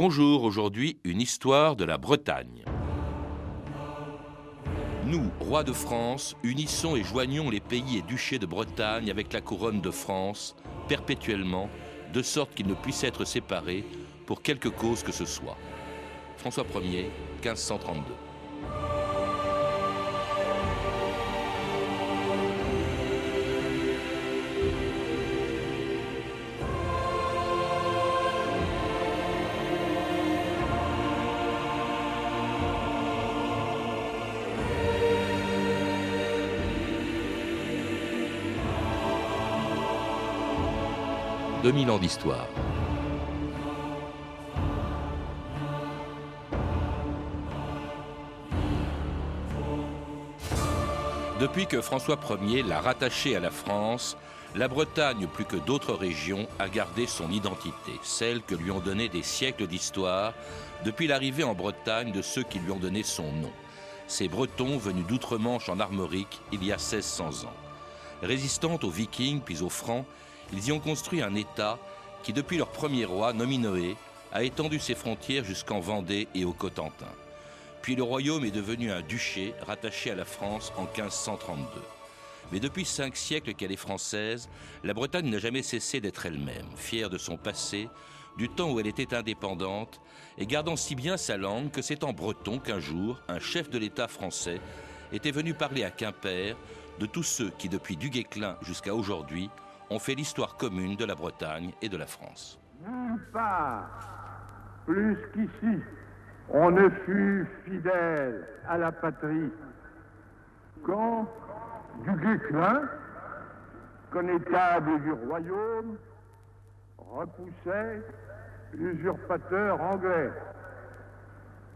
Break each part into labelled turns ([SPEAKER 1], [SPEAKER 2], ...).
[SPEAKER 1] Bonjour, aujourd'hui une histoire de la Bretagne. Nous, rois de France, unissons et joignons les pays et duchés de Bretagne avec la couronne de France, perpétuellement, de sorte qu'ils ne puissent être séparés pour quelque cause que ce soit. François Ier, 1532. 2000 ans d'histoire. Depuis que François Ier l'a rattaché à la France, la Bretagne, plus que d'autres régions, a gardé son identité, celle que lui ont donnée des siècles d'histoire, depuis l'arrivée en Bretagne de ceux qui lui ont donné son nom. Ces Bretons venus d'outre-Manche en Armorique il y a 1600 ans. Résistante aux Vikings puis aux Francs, ils y ont construit un État qui, depuis leur premier roi, Nominoé, a étendu ses frontières jusqu'en Vendée et au Cotentin. Puis le royaume est devenu un duché rattaché à la France en 1532. Mais depuis cinq siècles qu'elle est française, la Bretagne n'a jamais cessé d'être elle-même, fière de son passé, du temps où elle était indépendante, et gardant si bien sa langue que c'est en breton qu'un jour, un chef de l'État français était venu parler à Quimper de tous ceux qui, depuis Duguesclin jusqu'à aujourd'hui, ont fait l'histoire commune de la Bretagne et de la France.
[SPEAKER 2] Nulle part, plus qu'ici, on ne fut fidèle à la patrie quand du Guéclin, connétable du royaume, repoussait l'usurpateur anglais,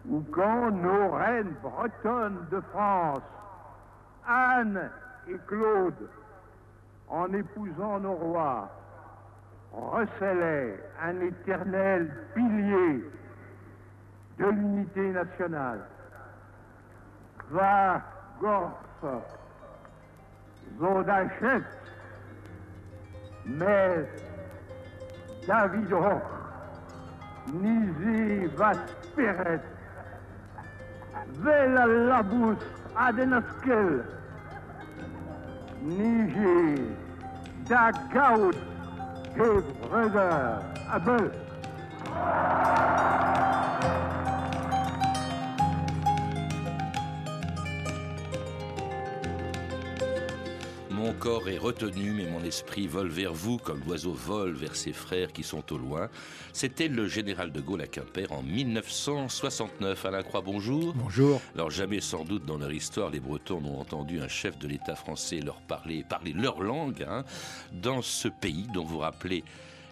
[SPEAKER 2] ou quand nos reines bretonnes de France, Anne et Claude, en épousant nos rois, recélait un éternel pilier de l'unité nationale. Va, Gorf, Zodachet, mais David Roch, Nizi Vasperet, Vela Adenaskel, Niger, dug out his brother Abel.
[SPEAKER 1] Mon corps est retenu, mais mon esprit vole vers vous comme l'oiseau vole vers ses frères qui sont au loin. C'était le général de Gaulle à Quimper en 1969. Alain Croix, bonjour.
[SPEAKER 3] Bonjour.
[SPEAKER 1] Alors jamais sans doute dans leur histoire, les Bretons n'ont entendu un chef de l'État français leur parler, parler leur langue, hein, dans ce pays dont vous rappelez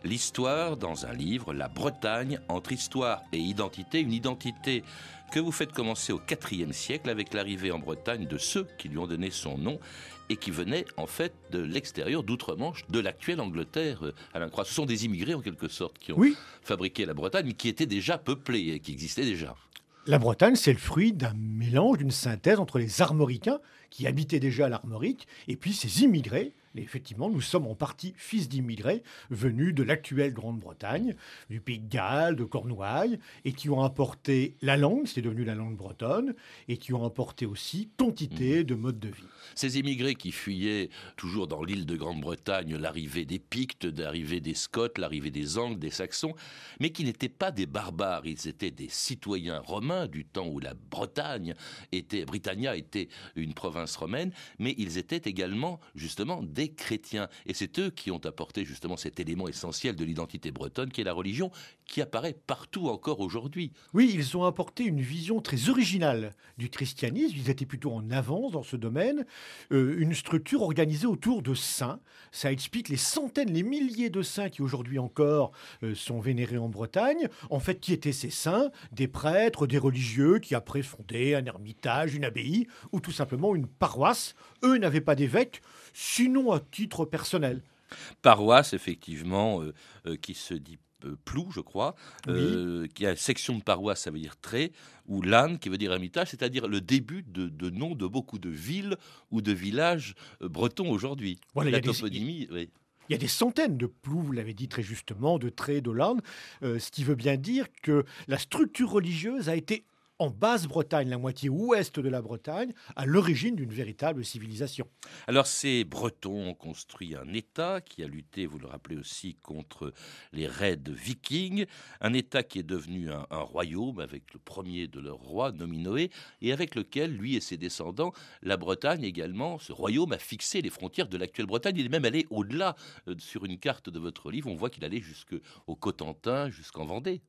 [SPEAKER 1] l'histoire dans un livre, La Bretagne entre histoire et identité, une identité que vous faites commencer au IVe siècle avec l'arrivée en Bretagne de ceux qui lui ont donné son nom et qui venaient en fait de l'extérieur, d'outre-Manche, de l'actuelle Angleterre. Euh, Alain Croix, ce sont des immigrés en quelque sorte qui ont fabriqué la Bretagne, mais qui était déjà peuplée et qui existait déjà.
[SPEAKER 3] La Bretagne, c'est le fruit d'un mélange, d'une synthèse entre les armoricains qui habitaient déjà l'Armorique et puis ces immigrés effectivement, nous sommes en partie fils d'immigrés venus de l'actuelle Grande-Bretagne, du Pays de Galles, de Cornouailles, et qui ont apporté la langue, c'est devenu la langue bretonne, et qui ont apporté aussi quantité mmh. de modes de vie.
[SPEAKER 1] Ces immigrés qui fuyaient toujours dans l'île de Grande-Bretagne l'arrivée des Pictes, l'arrivée des Scots, l'arrivée des Angles, des Saxons, mais qui n'étaient pas des barbares, ils étaient des citoyens romains du temps où la Bretagne était, Britannia était une province romaine, mais ils étaient également justement des chrétiens. Et c'est eux qui ont apporté justement cet élément essentiel de l'identité bretonne qui est la religion, qui apparaît partout encore aujourd'hui.
[SPEAKER 3] Oui, ils ont apporté une vision très originale du christianisme. Ils étaient plutôt en avance dans ce domaine. Euh, une structure organisée autour de saints. Ça explique les centaines, les milliers de saints qui aujourd'hui encore euh, sont vénérés en Bretagne. En fait, qui étaient ces saints? Des prêtres, des religieux qui après fondaient un ermitage, une abbaye ou tout simplement une paroisse. Eux n'avaient pas d'évêque, sinon à titre personnel.
[SPEAKER 1] Paroisse, effectivement, euh, euh, qui se dit euh, plou, je crois, qui a section de paroisse, ça veut dire trait, ou l'âne, qui veut dire ermitage, c'est-à-dire le début de, de nom de beaucoup de villes ou de villages bretons aujourd'hui.
[SPEAKER 3] Voilà, La toponymie, oui. Il y a des centaines de plous, vous l'avez dit très justement, de traits, de euh, ce qui veut bien dire que la structure religieuse a été en Basse-Bretagne, la moitié ouest de la Bretagne, à l'origine d'une véritable civilisation.
[SPEAKER 1] Alors ces Bretons ont construit un État qui a lutté, vous le rappelez aussi, contre les raids vikings, un État qui est devenu un, royaume avec le premier de leurs rois, Nominoé, et avec lequel, lui et ses descendants, la Bretagne également, ce royaume a fixé les frontières de l'actuelle Bretagne. Il est même allé au-delà. Euh, sur une carte de votre livre, on voit qu'il allait jusqu'au Cotentin, jusqu'en Vendée.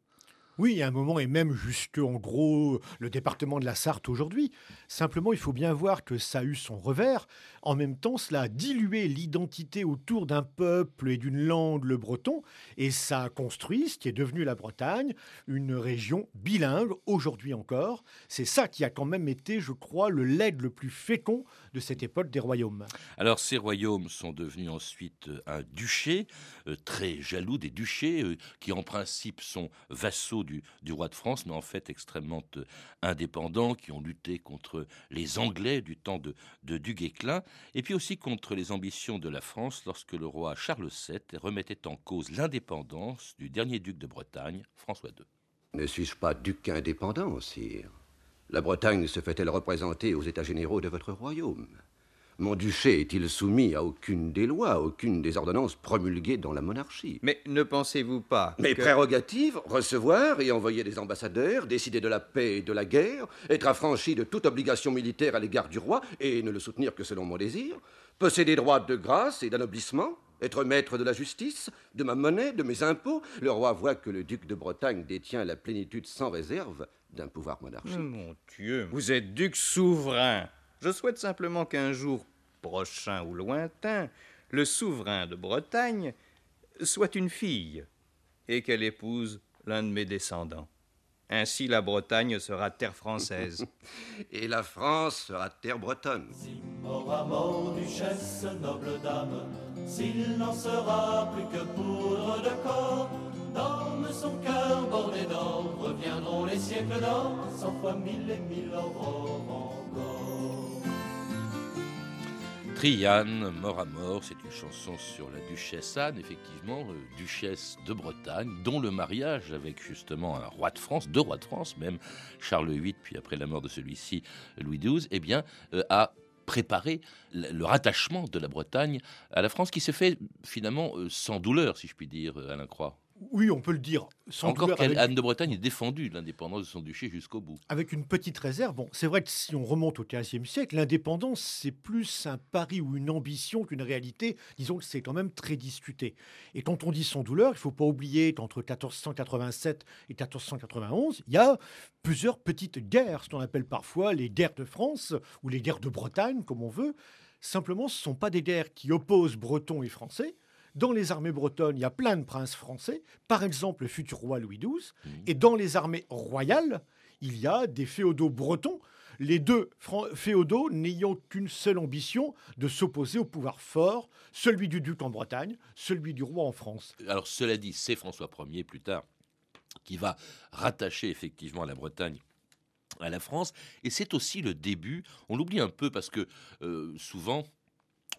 [SPEAKER 3] Oui, a un moment, et même jusque, en gros, le département de la Sarthe aujourd'hui. Simplement, il faut bien voir que ça a eu son revers. En même temps, cela a dilué l'identité autour d'un peuple et d'une langue, le breton, et ça a construit ce qui est devenu la Bretagne, une région bilingue, aujourd'hui encore. C'est ça qui a quand même été, je crois, le legs le plus fécond de cette époque des royaumes.
[SPEAKER 1] Alors, ces royaumes sont devenus ensuite un duché, euh, très jaloux des duchés, euh, qui en principe sont vassaux du, roi de France, mais en fait extrêmement euh, indépendants, qui ont lutté contre les Anglais du temps de, de Duguesclin, et puis aussi contre les ambitions de la France lorsque le roi Charles VII remettait en cause l'indépendance du dernier duc de Bretagne, François II.
[SPEAKER 4] Ne suis-je pas duc indépendant, sire? La Bretagne se fait-elle représenter aux États généraux de votre royaume? Mon duché est-il soumis à aucune des lois, à aucune des ordonnances promulguées dans la monarchie?
[SPEAKER 5] Mais ne pensez-vous pas
[SPEAKER 4] Mes prérogatives, recevoir et envoyer des ambassadeurs, décider de la paix et de la guerre, être affranchi de toute obligation militaire à l'égard du roi et ne le soutenir que selon mon désir, posséder droits de grâce et d'anoblissement, être maître de la justice, de ma monnaie, de mes impôts. Le roi voit que le duc de Bretagne détient la plénitude sans réserve d'un pouvoir monarchique.
[SPEAKER 5] Mon Dieu, vous êtes duc souverain. Je souhaite simplement qu'un jour prochain ou lointain, le souverain de Bretagne soit une fille et qu'elle épouse l'un de mes descendants. Ainsi la Bretagne sera terre française.
[SPEAKER 4] et la France sera terre bretonne.
[SPEAKER 6] Si mort à mort, duchesse, noble dame, s'il n'en sera plus que poudre de corps, dans son cœur bordé d'or, reviendront les siècles d'or, cent fois mille et mille aurores
[SPEAKER 1] Trianne, Mort à mort, c'est une chanson sur la duchesse Anne, effectivement, euh, duchesse de Bretagne, dont le mariage avec justement un roi de France, deux rois de France même, Charles VIII, puis après la mort de celui-ci, Louis XII, eh bien, euh, a préparé le rattachement de la Bretagne à la France qui s'est fait finalement euh, sans douleur, si je puis dire, Alain Croix.
[SPEAKER 3] Oui, on peut le dire.
[SPEAKER 1] Encore qu'Anne de Bretagne ait défendu l'indépendance de son duché jusqu'au bout.
[SPEAKER 3] Avec une petite réserve. Bon, c'est vrai que si on remonte au XVe siècle, l'indépendance, c'est plus un pari ou une ambition qu'une réalité. Disons que c'est quand même très discuté. Et quand on dit sans douleur, il ne faut pas oublier qu'entre 1487 et 1491, il y a plusieurs petites guerres, ce qu'on appelle parfois les guerres de France ou les guerres de Bretagne, comme on veut. Simplement, ce ne sont pas des guerres qui opposent Bretons et Français, dans les armées bretonnes, il y a plein de princes français, par exemple le futur roi Louis XII, mmh. et dans les armées royales, il y a des féodaux bretons, les deux féodaux n'ayant qu'une seule ambition, de s'opposer au pouvoir fort, celui du duc en Bretagne, celui du roi en France.
[SPEAKER 1] Alors cela dit, c'est François Ier plus tard qui va rattacher effectivement la Bretagne à la France, et c'est aussi le début, on l'oublie un peu parce que euh, souvent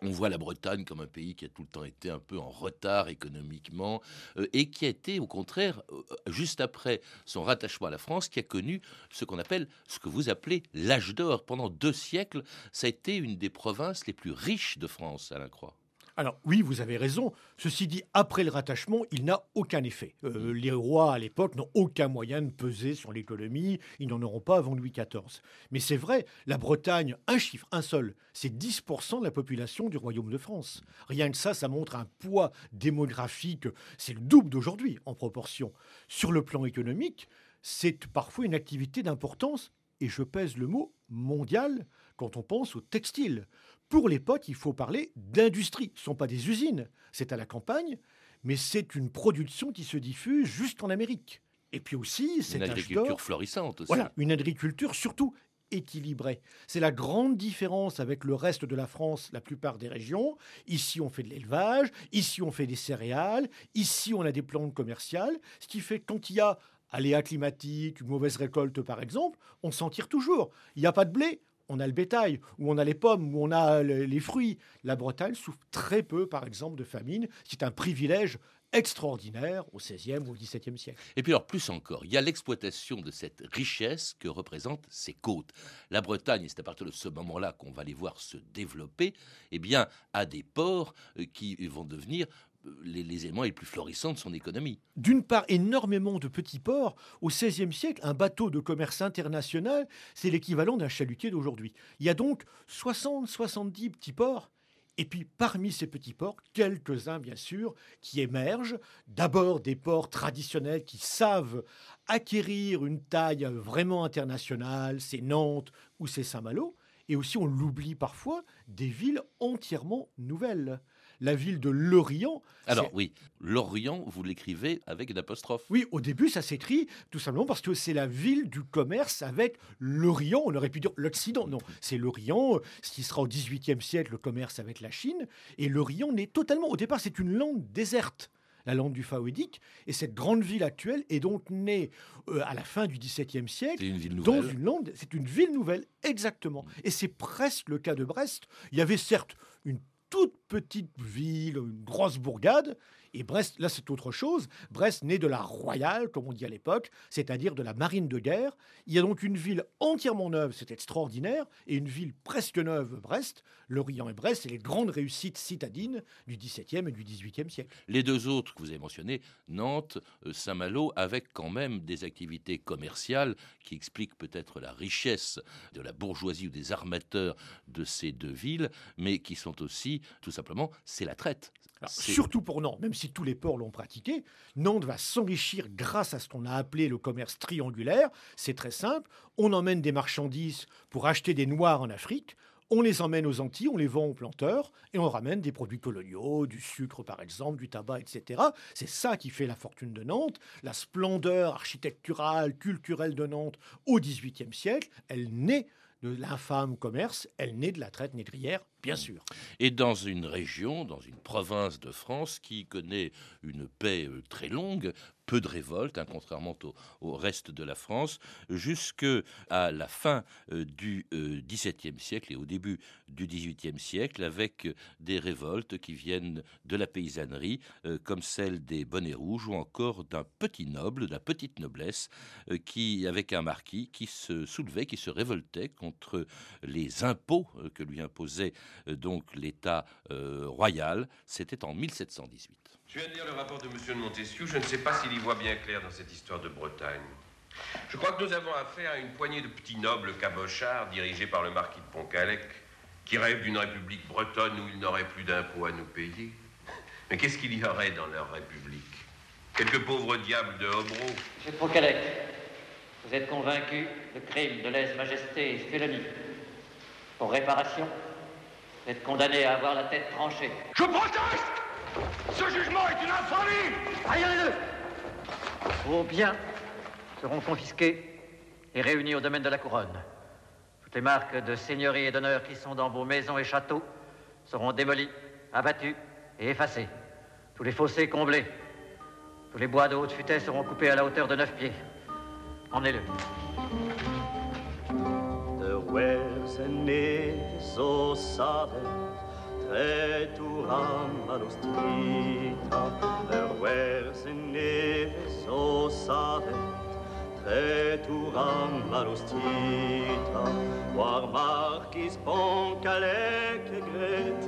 [SPEAKER 1] on voit la Bretagne comme un pays qui a tout le temps été un peu en retard économiquement euh, et qui a été au contraire, euh, juste après son rattachement à la France, qui a connu ce qu'on appelle, ce que vous appelez l'âge d'or. Pendant deux siècles, ça a été une des provinces les plus riches de France, Alain Croix.
[SPEAKER 3] Alors oui, vous avez raison. Ceci dit, après le rattachement, il n'a aucun effet. Euh, les rois à l'époque n'ont aucun moyen de peser sur l'économie. Ils n'en auront pas avant Louis XIV. Mais c'est vrai, la Bretagne, un chiffre, un seul, c'est 10% de la population du Royaume de France. Rien que ça, ça montre un poids démographique. C'est le double d'aujourd'hui en proportion. Sur le plan économique, c'est parfois une activité d'importance, et je pèse le mot mondial, quand on pense au textile. Pour l'époque, il faut parler d'industrie. Ce ne sont pas des usines, c'est à la campagne, mais c'est une production qui se diffuse juste en Amérique. Et puis aussi, c'est
[SPEAKER 1] une agriculture florissante aussi.
[SPEAKER 3] Voilà, une agriculture surtout équilibrée. C'est la grande différence avec le reste de la France, la plupart des régions. Ici, on fait de l'élevage, ici, on fait des céréales, ici, on a des plantes commerciales, ce qui fait que quand il y a aléas climatiques, une mauvaise récolte par exemple, on s'en tire toujours. Il n'y a pas de blé, on a le bétail, où on a les pommes, où on a les fruits. La Bretagne souffre très peu, par exemple, de famine. C'est un privilège extraordinaire au XVIe ou au XVIIe siècle.
[SPEAKER 1] Et puis alors plus encore, il y a l'exploitation de cette richesse que représentent ces côtes. La Bretagne, et c'est à partir de ce moment-là qu'on va les voir se développer, eh bien, a des ports euh, qui vont devenir euh, les, éléments les plus florissants de son économie.
[SPEAKER 3] D'une part, énormément de petits ports. Au XVIe siècle, un bateau de commerce international, c'est l'équivalent d'un chalutier d'aujourd'hui. Il y a donc 60-70 petits ports et puis parmi ces petits ports, quelques-uns bien sûr qui émergent. D'abord des ports traditionnels qui savent acquérir une taille vraiment internationale, c'est Nantes ou c'est Saint-Malo. Et aussi, on l'oublie parfois, des villes entièrement nouvelles la ville de Lorient.
[SPEAKER 1] Alors oui, Lorient, vous l'écrivez avec une apostrophe.
[SPEAKER 3] Oui, au début, ça s'écrit tout simplement parce que c'est la ville du commerce avec l'Orient. On aurait pu dire l'Occident. Non, c'est l'Orient, ce qui sera au XVIIIe siècle le commerce avec la Chine. Et l'Orient n'est totalement, au départ, c'est une lande déserte la lande du Faouédique. Et cette grande ville actuelle est donc née euh, à la fin du XVIIe siècle.
[SPEAKER 1] Une ville
[SPEAKER 3] dans une lande. C'est une ville nouvelle, exactement. Et c'est presque le cas de Brest. Il y avait certes une toute petite ville, une grosse bourgade, et Brest, là, c'est autre chose. Brest naît de la royale, comme on dit à l'époque, c'est-à-dire de la marine de guerre. Il y a donc une ville entièrement neuve, c'est extraordinaire, et une ville presque neuve, Brest. Lorient et Brest, c'est les grandes réussites citadines du XVIIe et du XVIIIe siècle.
[SPEAKER 1] Les deux autres que vous avez mentionnés, Nantes, euh, Saint-Malo, avec quand même des activités commerciales qui expliquent peut-être la richesse de la bourgeoisie ou des armateurs de ces deux villes, mais qui sont aussi, tout simplement, c'est la traite.
[SPEAKER 3] Surtout pour Nantes, même si si tous les ports l'ont pratiqué, Nantes va s'enrichir grâce à ce qu'on a appelé le commerce triangulaire. C'est très simple. On emmène des marchandises pour acheter des noirs en Afrique. On les emmène aux Antilles, on les vend aux planteurs et on ramène des produits coloniaux, du sucre par exemple, du tabac, etc. C'est ça qui fait la fortune de Nantes. La splendeur architecturale, culturelle de Nantes au XVIIIe siècle, elle naît de l'infâme commerce, elle naît de la traite négrière bien sûr.
[SPEAKER 1] Et dans une région, dans une province de France qui connaît une paix euh, très longue, peu de révoltes, hein, contrairement au, reste de la France, jusque à la fin euh, du euh, XVIIe siècle et au début du XVIIIe siècle, avec des révoltes qui viennent de la paysannerie, comme celle des bonnets rouges, ou encore d'un petit noble, de la petite noblesse, qui, avec un marquis, qui se soulevait, qui se révoltait contre les impôts que lui imposait euh, donc l'État euh, royal. C'était en 1718.
[SPEAKER 7] Je viens de lire le rapport de M. de Montesquieu. Je ne sais pas s'il y voit bien clair dans cette histoire de Bretagne. Je crois que nous avons affaire à une poignée de petits nobles cabochards dirigés par le marquis de Pontcallec, qui rêvent d'une république bretonne où ils n'auraient plus d'impôts à nous payer. Mais qu'est-ce qu'il y aurait dans leur république? Quelques pauvres diables de Hobro
[SPEAKER 8] Monsieur Pontcallec, vous êtes convaincu de crime de lèse-majesté et félonie pour réparation vous êtes condamné à avoir la tête tranchée.
[SPEAKER 9] Je proteste Ce jugement est une infamie
[SPEAKER 8] Regardez-le Vos biens seront confisqués et réunis au domaine de la couronne. Toutes les marques de seigneurie et d'honneur qui sont dans vos maisons et châteaux seront démolies, abattues et effacées. Tous les fossés comblés. Tous les bois de haute futaie seront coupés à la hauteur de neuf pieds. Emmenez-le.
[SPEAKER 10] so savet treturam alustrita per versene so savet treturam alustrita war marquis poncalec gret.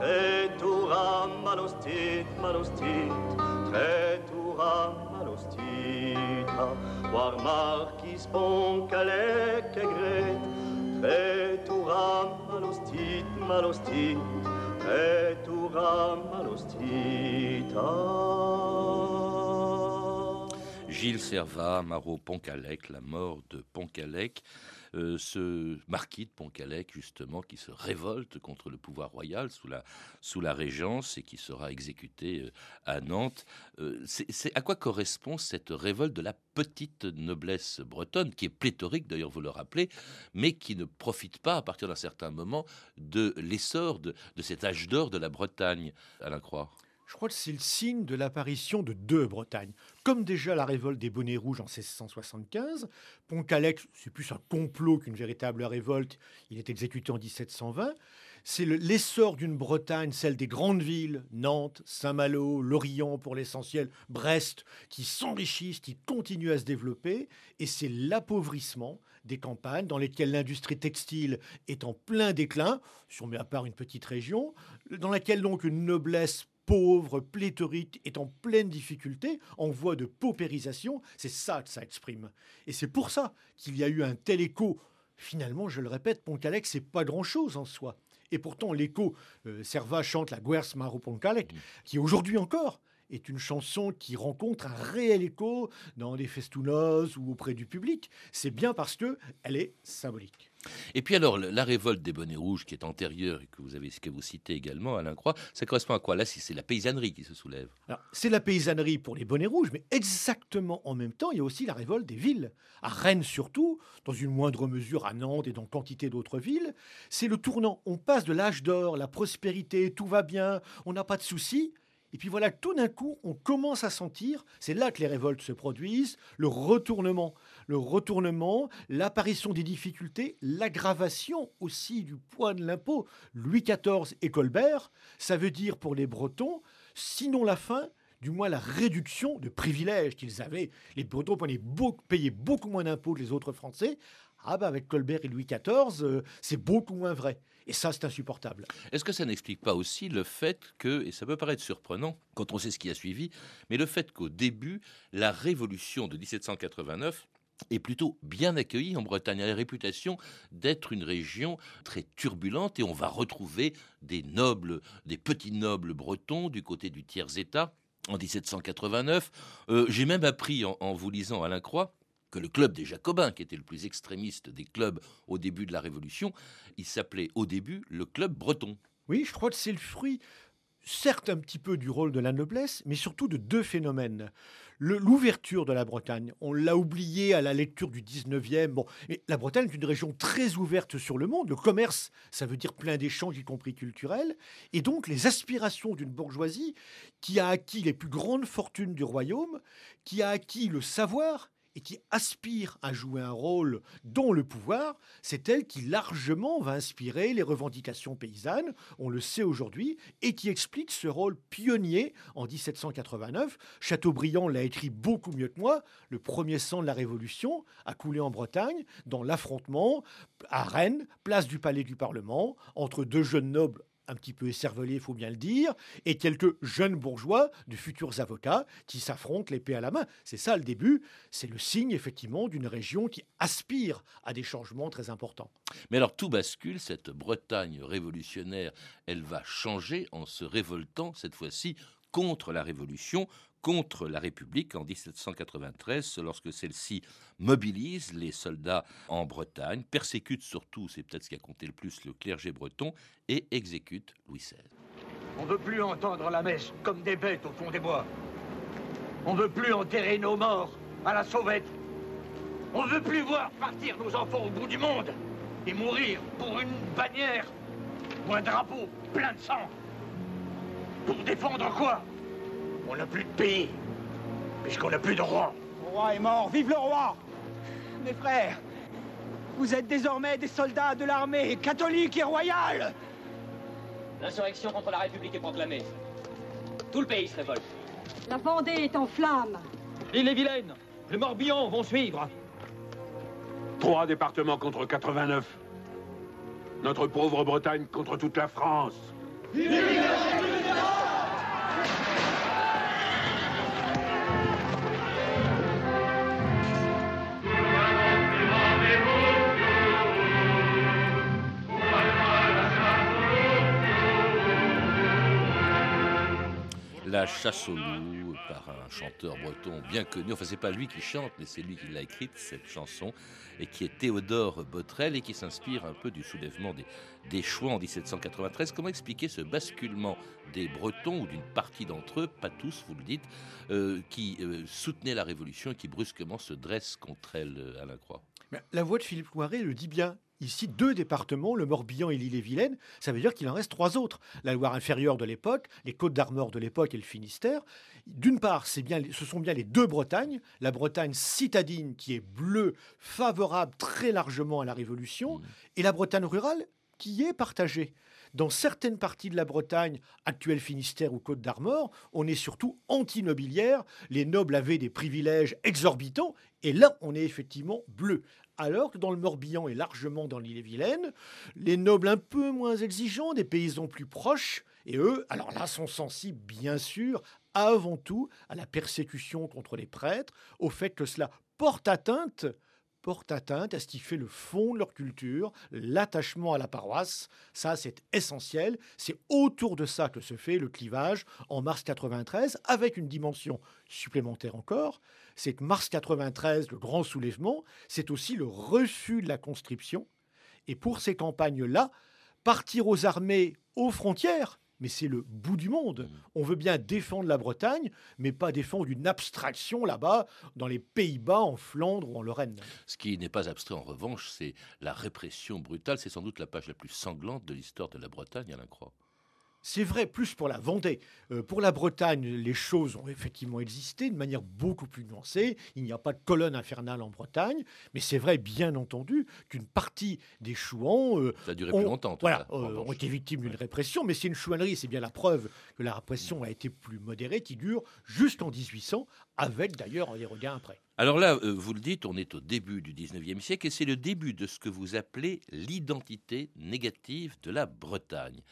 [SPEAKER 10] Treturam alustit malustit treturam alustita war marquis poncalec gret. Malostit, malostit,
[SPEAKER 1] Gilles Servat, Marot Poncalec, la mort de Poncalec. Euh, ce marquis de Poncalec, justement, qui se révolte contre le pouvoir royal sous la, sous la Régence et qui sera exécuté euh, à Nantes. Euh, c'est à quoi correspond cette révolte de la petite noblesse bretonne, qui est pléthorique, d'ailleurs, vous le rappelez, mais qui ne profite pas, à partir d'un certain moment, de l'essor de, de cet âge d'or de la Bretagne, Alain Croix?
[SPEAKER 3] Je crois que c'est le signe de l'apparition de deux Bretagnes. Comme déjà la révolte des bonnets rouges en 1675, Pontcalec, c'est plus un complot qu'une véritable révolte, il est exécuté en 1720, c'est l'essor d'une Bretagne, celle des grandes villes, Nantes, Saint-Malo, Lorient pour l'essentiel, Brest, qui s'enrichissent, qui continuent à se développer, et c'est l'appauvrissement des campagnes dans lesquelles l'industrie textile est en plein déclin, si on met à part une petite région, dans laquelle donc une noblesse pauvre, pléthorique, est en pleine difficulté, en voie de paupérisation, c'est ça que ça exprime. Et c'est pour ça qu'il y a eu un tel écho. Finalement, je le répète, Pontcalec, c'est pas grand-chose en soi. Et pourtant, l'écho, euh, Serva chante la Guers Maro Pontcalec, qui aujourd'hui encore est une chanson qui rencontre un réel écho dans les festounos ou auprès du public. C'est bien parce que elle est symbolique.
[SPEAKER 1] Et puis alors, la révolte des bonnets rouges qui est antérieure et que vous avez, que vous citez également, Alain Croix, ça correspond à quoi? Là, c'est la paysannerie qui se soulève.
[SPEAKER 3] C'est la paysannerie pour les bonnets rouges, mais exactement en même temps, il y a aussi la révolte des villes. À Rennes surtout, dans une moindre mesure à Nantes et dans quantité d'autres villes, c'est le tournant. On passe de l'âge d'or, la prospérité, tout va bien, on n'a pas de soucis, et puis voilà, tout d'un coup, on commence à sentir, c'est là que les révoltes se produisent, le retournement. Le retournement, l'apparition des difficultés, l'aggravation aussi du poids de l'impôt. Louis XIV et Colbert, ça veut dire pour les Bretons, sinon la fin, du moins la réduction de privilèges qu'ils avaient. Les Bretons payaient beaucoup moins d'impôts que les autres Français. Ah ben avec Colbert et Louis XIV, euh, c'est beaucoup moins vrai. Et ça, c'est insupportable.
[SPEAKER 1] Est-ce que ça n'explique pas aussi le fait que, et ça peut paraître surprenant quand on sait ce qui a suivi, mais le fait qu'au début, la révolution de 1789 est plutôt bien accueillie en Bretagne. Elle a la réputation d'être une région très turbulente et on va retrouver des nobles, des petits nobles bretons du côté du tiers-État en 1789. Euh, j'ai même appris en, en vous lisant Alain Croix que le club des Jacobins, qui était le plus extrémiste des clubs au début de la Révolution, il s'appelait au début le club breton.
[SPEAKER 3] Oui, je crois que c'est le fruit, certes un petit peu du rôle de la noblesse, mais surtout de deux phénomènes. L'ouverture de la Bretagne, on l'a oublié à la lecture du 19e. Bon, la Bretagne est une région très ouverte sur le monde. Le commerce, ça veut dire plein d'échanges, y compris culturels. Et donc, les aspirations d'une bourgeoisie qui a acquis les plus grandes fortunes du royaume, qui a acquis le savoir et qui aspire à jouer un rôle dans le pouvoir, c'est elle qui largement va inspirer les revendications paysannes, on le sait aujourd'hui, et qui explique ce rôle pionnier en 1789. Chateaubriand l'a écrit beaucoup mieux que moi. Le premier sang de la Révolution a coulé en Bretagne dans l'affrontement à Rennes, place du Palais du Parlement, entre deux jeunes nobles un petit peu écervelé, il faut bien le dire, et quelques jeunes bourgeois, de futurs avocats, qui s'affrontent l'épée à la main. C'est ça le début, c'est le signe effectivement d'une région qui aspire à des changements très importants.
[SPEAKER 1] Mais alors tout bascule, cette Bretagne révolutionnaire, elle va changer en se révoltant cette fois-ci contre la Révolution, contre la République en 1793, lorsque celle-ci mobilise les soldats en Bretagne, persécute surtout, c'est peut-être ce qui a compté le plus, le clergé breton, et exécute Louis XVI.
[SPEAKER 9] On ne veut plus entendre la messe comme des bêtes au fond des bois. On ne veut plus enterrer nos morts à la sauvette. On ne veut plus voir partir nos enfants au bout du monde et mourir pour une bannière ou un drapeau plein de sang. Pour défendre quoi? On n'a plus de pays, puisqu'on n'a plus de roi.
[SPEAKER 11] Le roi est mort, vive le roi Mes frères, vous êtes désormais des soldats de l'armée catholique et royale
[SPEAKER 12] L'insurrection contre la République est proclamée. Tout le pays se révolte.
[SPEAKER 13] La Vendée est en flammes.
[SPEAKER 12] L'île et Vilaine, le Morbihan vont suivre.
[SPEAKER 14] Trois départements contre 89. Notre pauvre Bretagne contre toute la France.
[SPEAKER 1] La chasse au loup par un chanteur breton bien connu. Enfin, c'est pas lui qui chante, mais c'est lui qui l'a écrite, cette chanson, et qui est Théodore Botrel et qui s'inspire un peu du soulèvement des, des Chouans en 1793. Comment expliquer ce basculement des Bretons, ou d'une partie d'entre eux, pas tous, vous le dites, euh, qui euh, soutenaient la Révolution et qui brusquement se dressent contre elle, euh, Alain Croix?
[SPEAKER 3] La voix de Philippe Loiret le dit bien ici deux départements, le Morbihan et l'Ille-et-Vilaine. Ça veut dire qu'il en reste trois autres. La Loire inférieure de l'époque, les Côtes d'Armor de l'époque et le Finistère. D'une part, c'est bien, ce sont bien les deux Bretagnes. La Bretagne citadine qui est bleue, favorable très largement à la Révolution,
[SPEAKER 1] Mmh.
[SPEAKER 3] et la Bretagne rurale qui est partagée. Dans certaines parties de la Bretagne, actuelle Finistère ou Côte d'Armor, on est surtout anti-nobiliaire. Les nobles avaient des privilèges exorbitants, et là, on est effectivement bleu. Alors que dans le Morbihan et largement dans l'île-et-Vilaine, les nobles un peu moins exigeants, des paysans plus proches, et eux, alors là, sont sensibles, bien sûr, avant tout à la persécution contre les prêtres, au fait que cela porte atteinte porte atteinte à ce qui fait le fond de leur culture, l'attachement à la paroisse. Ça, c'est essentiel. C'est autour de ça que se fait le clivage en mars 93, avec une dimension supplémentaire encore. C'est que mars 93, le grand soulèvement, c'est aussi le refus de la conscription. Et pour ces campagnes-là, partir aux armées aux frontières, mais c'est le bout du monde. On veut bien défendre la Bretagne, mais pas défendre une abstraction là-bas, dans les Pays-Bas, en Flandre ou en Lorraine.
[SPEAKER 1] Ce qui n'est pas abstrait en revanche, c'est la répression brutale. C'est sans doute la page la plus sanglante de l'histoire de la Bretagne, Alain Croix.
[SPEAKER 3] C'est vrai plus pour la Vendée. Euh, pour la Bretagne, les choses ont effectivement existé de manière beaucoup plus nuancée. Il n'y a pas de colonne infernale en Bretagne, mais c'est vrai, bien entendu, qu'une partie des chouans euh,
[SPEAKER 1] Ça a duré
[SPEAKER 3] ont,
[SPEAKER 1] plus longtemps. en tout
[SPEAKER 3] voilà,
[SPEAKER 1] cas,
[SPEAKER 3] euh, ont été victimes d'une répression, mais c'est une chouannerie. C'est bien la preuve que la répression a été plus modérée, qui dure jusqu'en 1800, avec d'ailleurs des regains après.
[SPEAKER 1] Alors là, euh, vous le dites, on est au début du 19e siècle et c'est le début de ce que vous appelez l'identité négative de la Bretagne.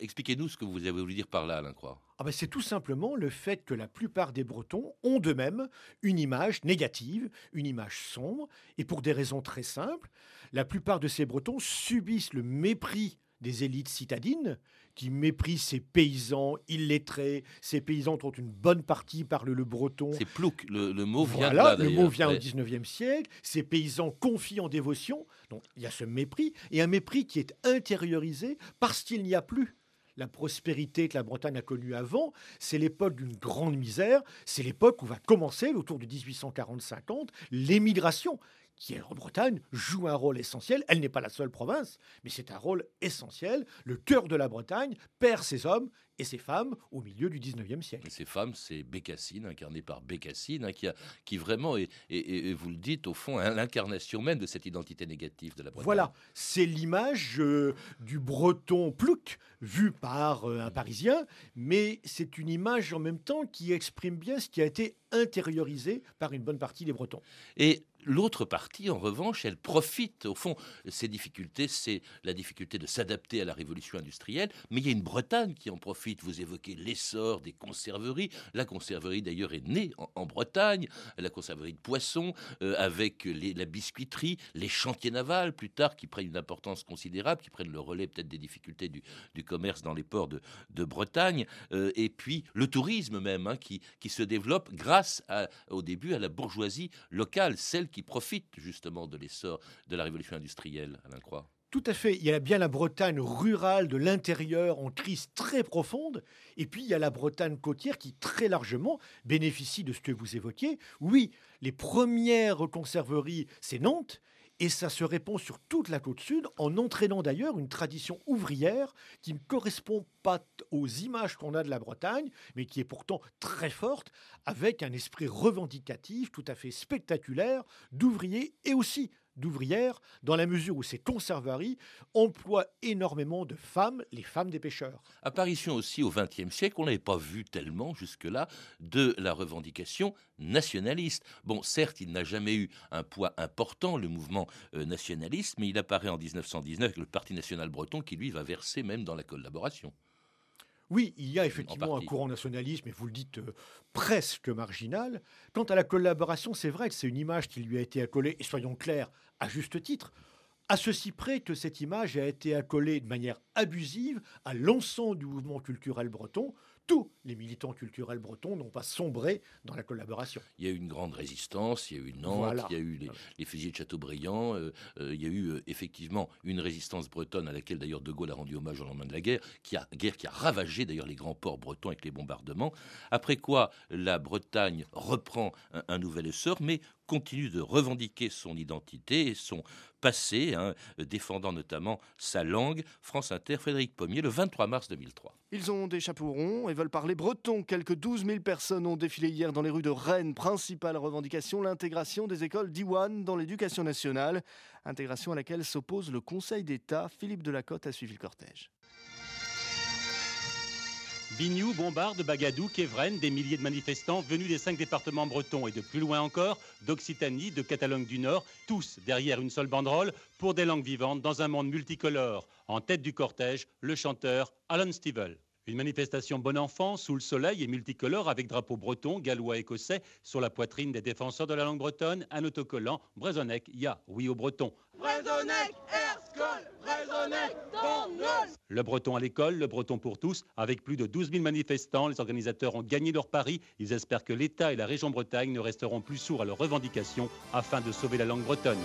[SPEAKER 1] Expliquez-nous ce que vous avez voulu dire par là, Alain Croix.
[SPEAKER 3] Ah ben, c'est tout simplement le fait que la plupart des Bretons ont d'eux-mêmes une image négative, une image sombre, et pour des raisons très simples. La plupart de ces Bretons subissent le mépris des élites citadines, qui méprisent ces paysans illettrés, ces paysans dont une bonne partie parle le breton.
[SPEAKER 1] C'est plouc, le, le mot vient de
[SPEAKER 3] Voilà,
[SPEAKER 1] là
[SPEAKER 3] le mot vient au
[SPEAKER 1] Ouais.
[SPEAKER 3] 19e siècle. Ces paysans confient en dévotion. Donc il y a ce mépris, et un mépris qui est intériorisé parce qu'il n'y a plus la prospérité que la Bretagne a connue avant. C'est l'époque d'une grande misère. C'est l'époque où va commencer, autour de 1840-50, l'émigration qui en Bretagne joue un rôle essentiel. Elle n'est pas la seule province, mais c'est un rôle essentiel. Le cœur de la Bretagne perd ses hommes et ses femmes au milieu du 19e siècle.
[SPEAKER 1] Et ces femmes, c'est Bécassine, incarnée par Bécassine, hein, qui, a, qui vraiment est, et, vous le dites, au fond, hein, l'incarnation même de cette identité négative de la Bretagne.
[SPEAKER 3] Voilà, c'est l'image euh, du breton plouc vu par euh, un Parisien, mais c'est une image en même temps qui exprime bien ce qui a été intériorisé par une bonne partie des Bretons.
[SPEAKER 1] Et l'autre partie, en revanche, elle profite, au fond, ces difficultés, c'est la difficulté de s'adapter à la révolution industrielle, mais il y a une Bretagne qui en profite. Vous évoquez l'essor des conserveries. La conserverie, d'ailleurs, est née en, Bretagne, la conserverie de poissons, euh, avec la biscuiterie, les chantiers navals, plus tard, qui prennent une importance considérable, qui prennent le relais peut-être des difficultés du, commerce dans les ports de, Bretagne, euh, et puis le tourisme même, hein, qui, se développe grâce au début à la bourgeoisie locale, celle qui profite justement de l'essor de la révolution industrielle, Alain Croix.
[SPEAKER 3] Tout à fait. Il y a bien la Bretagne rurale de l'intérieur en crise très profonde, et puis il y a la Bretagne côtière qui très largement bénéficie de ce que vous évoquiez. Oui, les premières conserveries, c'est Nantes, et ça se répand sur toute la côte sud, en entraînant d'ailleurs une tradition ouvrière qui ne correspond pas aux images qu'on a de la Bretagne, mais qui est pourtant très forte, avec un esprit revendicatif tout à fait spectaculaire d'ouvriers et aussi d'ouvrières, dans la mesure où ces conserveries emploient énormément de femmes, les femmes des pêcheurs.
[SPEAKER 1] Apparition aussi au XXe siècle, on n'avait pas vu tellement jusque-là, de la revendication nationaliste. Bon, certes, il n'a jamais eu un poids important, le mouvement euh, nationaliste, mais il apparaît en 1919 avec le Parti national breton qui, lui, va verser même dans la collaboration.
[SPEAKER 3] Oui, il y a effectivement un courant nationalisme, et vous le dites euh, presque marginal. Quant à la collaboration, c'est vrai que c'est une image qui lui a été accolée, et soyons clairs, à juste titre, à ceci près que cette image a été accolée de manière abusive à l'ensemble du mouvement culturel breton. Tous les militants culturels bretons n'ont pas sombré dans la collaboration.
[SPEAKER 1] Il y a eu une grande résistance, il y a eu Nantes,
[SPEAKER 3] Voilà.
[SPEAKER 1] il y a eu les, les fusillés de Châteaubriand, euh, euh, il y a eu euh, effectivement une résistance bretonne à laquelle d'ailleurs De Gaulle a rendu hommage au lendemain de la guerre, qui a, guerre qui a ravagé d'ailleurs les grands ports bretons avec les bombardements. Après quoi, la Bretagne reprend un, un nouvel essor, mais continue de revendiquer son identité et son passé, hein, défendant notamment sa langue. France Inter, Frédéric Pommier, le 23 mars 2003.
[SPEAKER 15] Ils ont des chapeaux ronds et veulent parler breton. Quelques 12 000 personnes ont défilé hier dans les rues de Rennes. Principale revendication, l'intégration des écoles d'Iwan dans l'éducation nationale. Intégration à laquelle s'oppose le Conseil d'État. Philippe Delacote a suivi le cortège.
[SPEAKER 16] Bignou, Bombarde, Bagadou, Kévren, des milliers de manifestants venus des cinq départements bretons et de plus loin encore, d'Occitanie, de Catalogne du Nord, tous derrière une seule banderole pour des langues vivantes dans un monde multicolore. En tête du cortège, le chanteur Alan Stivell. Une manifestation bon enfant, sous le soleil et multicolore, avec drapeau breton, gallois, écossais, sur la poitrine des défenseurs de la langue bretonne, un autocollant, Brezonec, ya, oui au breton.
[SPEAKER 17] Brezonec, Erskol, Brezonec,
[SPEAKER 16] Le breton à l'école, le breton pour tous, avec plus de 12 000 manifestants, les organisateurs ont gagné leur pari. Ils espèrent que l'État et la région Bretagne ne resteront plus sourds à leurs revendications afin de sauver la langue bretonne.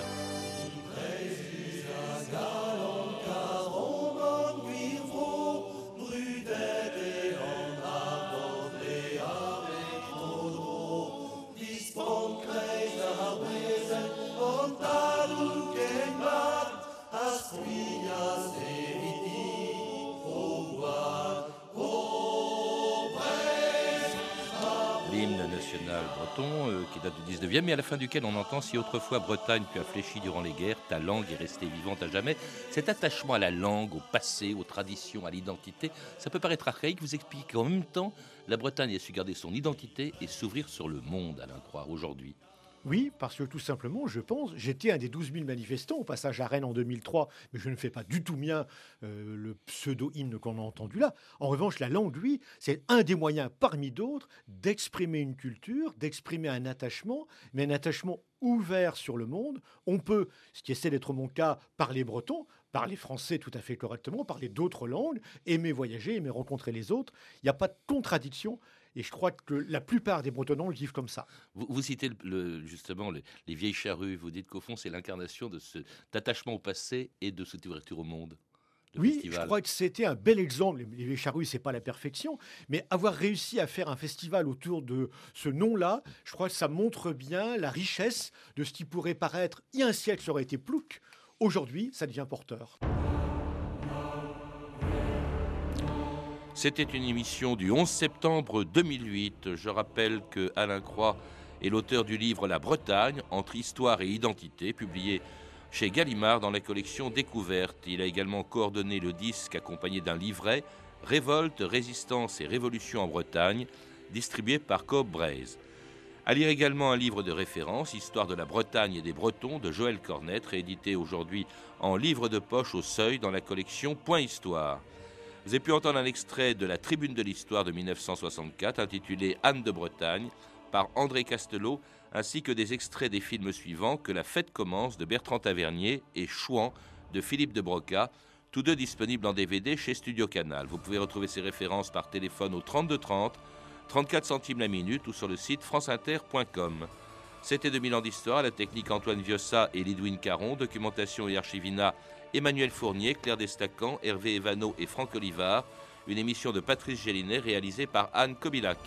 [SPEAKER 1] L'hymne national breton, euh, qui date du 19e, mais à la fin duquel on entend si autrefois Bretagne tu as fléchi durant les guerres, ta langue est restée vivante à jamais. Cet attachement à la langue, au passé, aux traditions, à l'identité, ça peut paraître archaïque, vous explique qu'en même temps, la Bretagne a su garder son identité et s'ouvrir sur le monde, à croire, aujourd'hui.
[SPEAKER 3] Oui, parce que tout simplement, je pense, j'étais un des 12 000 manifestants au passage à Rennes en 2003, mais je ne fais pas du tout mien euh, le pseudo-hymne qu'on a entendu là. En revanche, la langue, lui, c'est un des moyens parmi d'autres d'exprimer une culture, d'exprimer un attachement, mais un attachement ouvert sur le monde. On peut, ce qui essaie d'être mon cas, parler breton, parler français tout à fait correctement, parler d'autres langues, aimer voyager, aimer rencontrer les autres. Il n'y a pas de contradiction. Et je crois que la plupart des Bretonnants le vivent comme ça.
[SPEAKER 1] Vous, citez le, justement les vieilles charrues. Vous dites qu'au fond, c'est l'incarnation de cet attachement au passé et de cette ouverture au monde.
[SPEAKER 3] Oui, je crois que c'était un bel exemple. Les Vieilles Charrues, c'est pas la perfection, mais avoir réussi à faire un festival autour de ce nom-là, je crois que ça montre bien la richesse de ce qui pourrait paraître il y a un siècle, ça aurait été plouc. Aujourd'hui, ça devient porteur.
[SPEAKER 1] C'était une émission du 11 septembre 2008. Je rappelle que Alain Croix est l'auteur du livre La Bretagne entre histoire et identité, publié chez Gallimard dans la collection Découverte. Il a également coordonné le disque accompagné d'un livret Révolte, résistance et révolution en Bretagne, distribué par Coop Braise. À lire également un livre de référence, Histoire de la Bretagne et des Bretons, de Joël Cornette, réédité aujourd'hui en livre de poche au seuil dans la collection Point Histoire. Vous avez pu entendre un extrait de la Tribune de l'Histoire de 1964 intitulé Anne de Bretagne par André Castelot, ainsi que des extraits des films suivants Que la fête commence de Bertrand Tavernier et Chouan de Philippe de Broca, tous deux disponibles en DVD chez Studio Canal. Vous pouvez retrouver ces références par téléphone au 3230, 34 centimes la minute ou sur le site franceinter.com. C'était 2000 ans d'histoire, la technique Antoine Viossa et Lidwin Caron, documentation et archivina Emmanuel Fournier, Claire Destacan, Hervé Evano et Franck Olivard. Une émission de Patrice Gélinet réalisée par Anne Kobilac.